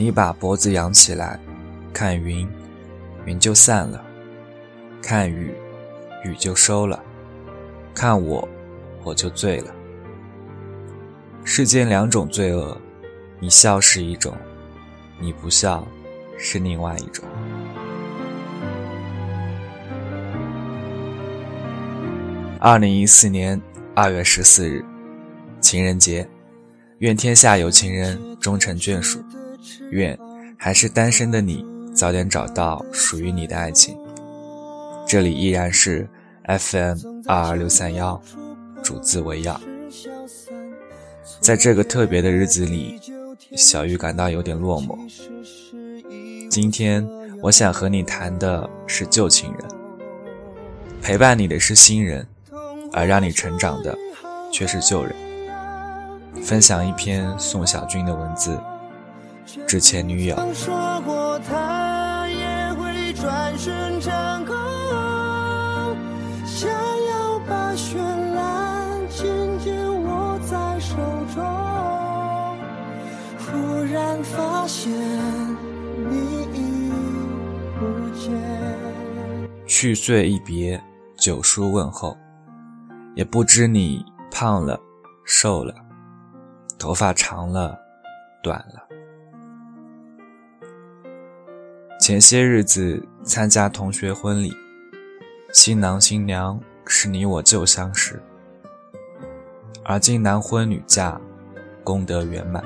你把脖子扬起来，看云，云就散了；看雨，雨就收了；看我，我就醉了。世间两种罪恶，你笑是一种，你不笑是另外一种。二零一四年二月十四日，情人节，愿天下有情人终成眷属，愿还是单身的你早点找到属于你的爱情。这里依然是 FM 二二六三幺，主字为要。在这个特别的日子里，小玉感到有点落寞。今天我想和你谈的是旧情人，陪伴你的是新人，而让你成长的却是旧人。分享一篇宋小军的文字，致前女友。想要把绚烂紧紧握在手中，忽然发现你已不见。去岁一别，九叔问候，也不知你胖了、瘦了，头发长了、短了。前些日子参加同学婚礼，新郎新娘是你我旧相识，而今男婚女嫁，功德圆满。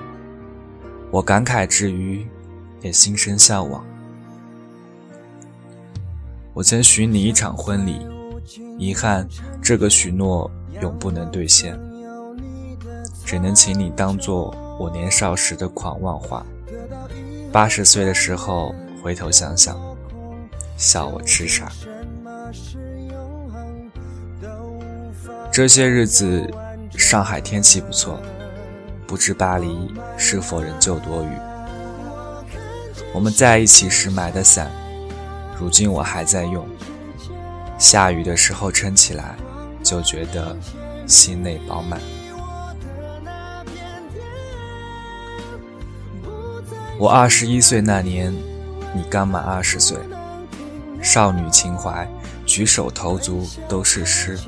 我感慨之余，也心生向往。我曾许你一场婚礼，遗憾这个许诺永不能兑现，只能请你当做我年少时的狂妄话。八十岁的时候回头想想，笑我痴傻。这些日子，上海天气不错。不知巴黎是否仍旧多雨？我们在一起时买的伞，如今我还在用。下雨的时候撑起来，就觉得心内饱满。我二十一岁那年，你刚满二十岁，少女情怀，举手投足都是诗，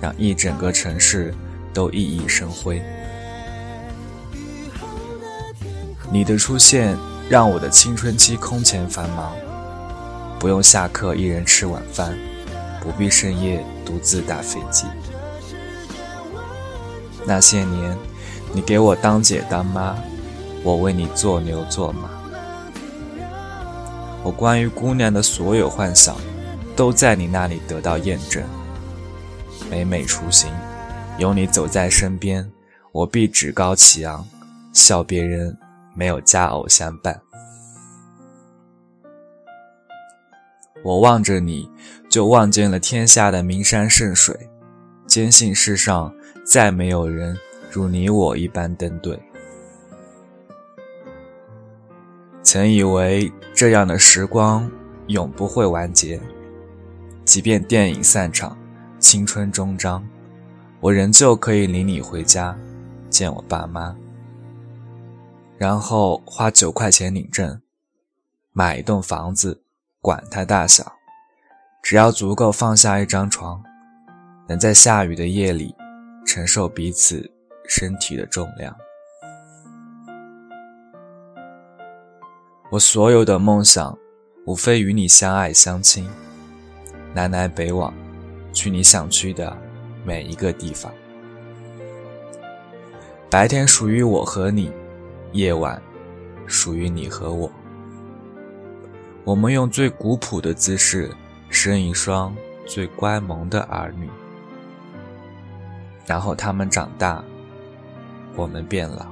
让一整个城市都熠熠生辉。你的出现让我的青春期空前繁忙，不用下课一人吃晚饭，不必深夜独自打飞机。那些年，你给我当姐当妈，我为你做牛做马。我关于姑娘的所有幻想，都在你那里得到验证。每每出行，有你走在身边，我必趾高气昂，笑别人。没有佳偶相伴，我望着你，就望见了天下的名山圣水，坚信世上再没有人如你我一般登对。曾以为这样的时光永不会完结，即便电影散场，青春终章，我仍旧可以领你回家，见我爸妈。然后花九块钱领证，买一栋房子，管它大小，只要足够放下一张床，能在下雨的夜里承受彼此身体的重量。我所有的梦想，无非与你相爱相亲，南来北往，去你想去的每一个地方。白天属于我和你。夜晚，属于你和我。我们用最古朴的姿势，生一双最乖萌的儿女。然后他们长大，我们变老。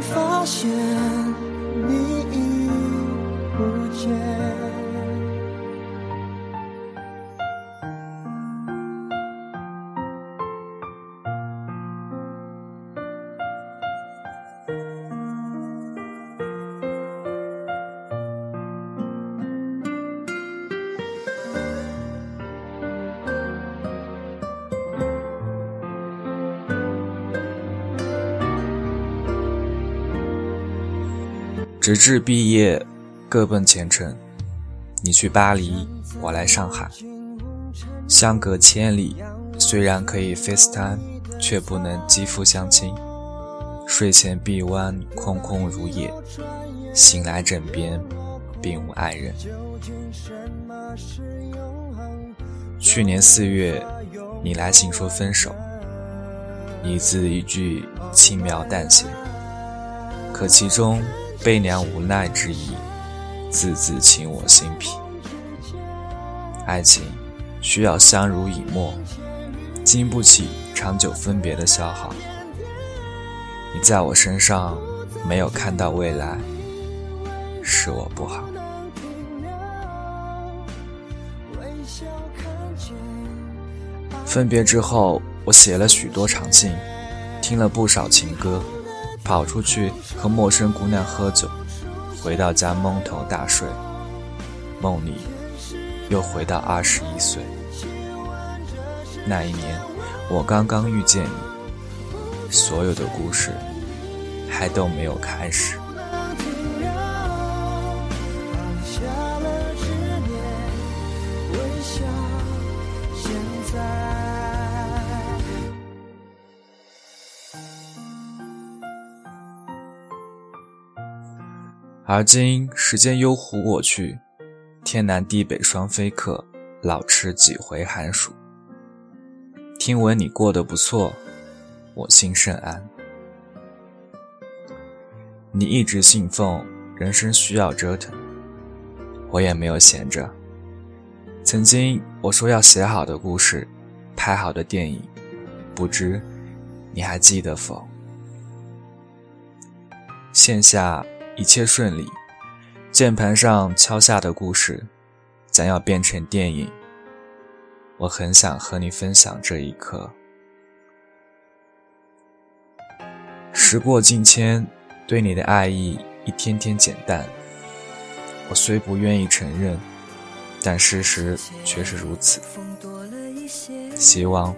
发现直至毕业，各奔前程。你去巴黎，我来上海，相隔千里，虽然可以 FaceTime，却不能肌肤相亲。睡前臂弯空空如也，醒来枕边并无爱人。去年四月，你来信说分手，一字一句轻描淡写，可其中。悲凉无奈之意，字字沁我心脾。爱情需要相濡以沫，经不起长久分别的消耗。你在我身上没有看到未来，是我不好。分别之后，我写了许多长信，听了不少情歌。跑出去和陌生姑娘喝酒，回到家蒙头大睡，梦里又回到二十一岁。那一年，我刚刚遇见你，所有的故事还都没有开始。而今时间悠忽过去，天南地北双飞客，老吃几回寒暑。听闻你过得不错，我心甚安。你一直信奉人生需要折腾，我也没有闲着。曾经我说要写好的故事，拍好的电影，不知你还记得否？线下。一切顺利，键盘上敲下的故事将要变成电影。我很想和你分享这一刻。时过境迁，对你的爱意一天天减淡。我虽不愿意承认，但事实却是如此。希望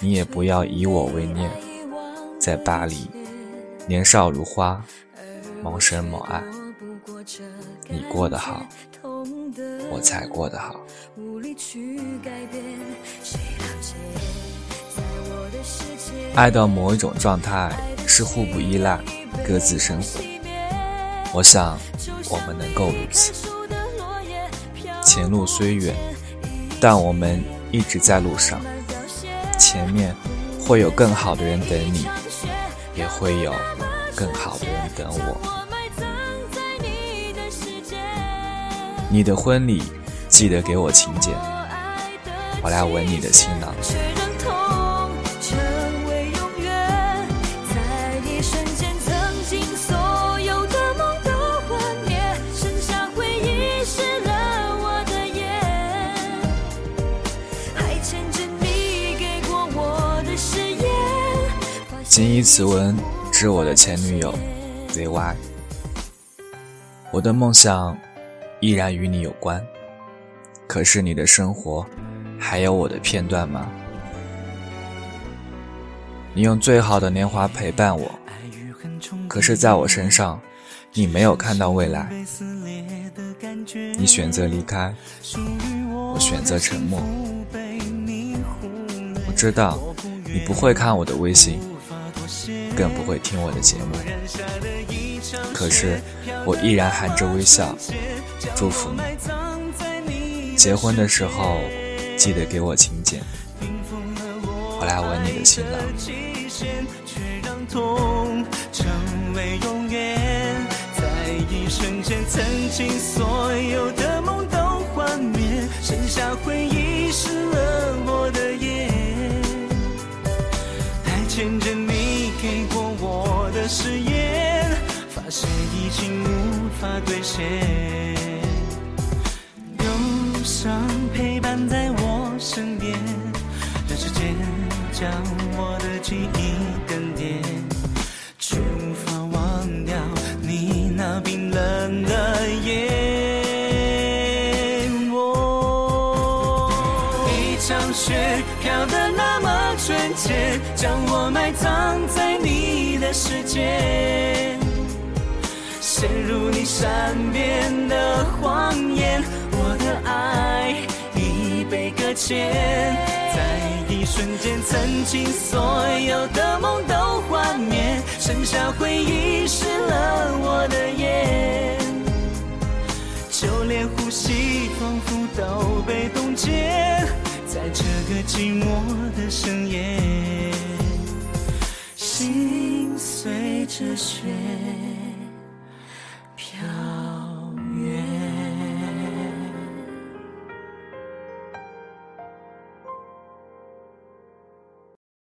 你也不要以我为念，在巴黎，年少如花。谋生谋爱，你过得好，我才过得好。爱到某一种状态是互不依赖，各自生活。我想我们能够如此。前路虽远，但我们一直在路上。前面会有更好的人等你，也会有。更好的人等我。你的婚礼记得给我请柬，我来吻你的新郎。谨以此文。致我的前女友，ZY。我的梦想依然与你有关，可是你的生活还有我的片段吗？你用最好的年华陪伴我，可是在我身上，你没有看到未来。你选择离开，我选择沉默。我知道你不会看我的微信。更不会听我的节目，可是我依然含着微笑祝福你。结婚的时候记得给我请柬，我来吻你的新郎。誓言，发现已经无法兑现。忧伤陪伴在我身边，让时间将我的记忆更迭，却无法忘掉你那冰冷的眼。我一场雪飘得那么纯洁，将我埋葬在的世界。陷入你善变的谎言，我的爱已被搁浅，在一瞬间，曾经所有的梦都幻灭，剩下回忆湿了我的眼，就连呼吸仿佛都被冻结，在这个寂寞的深夜，心随着雪。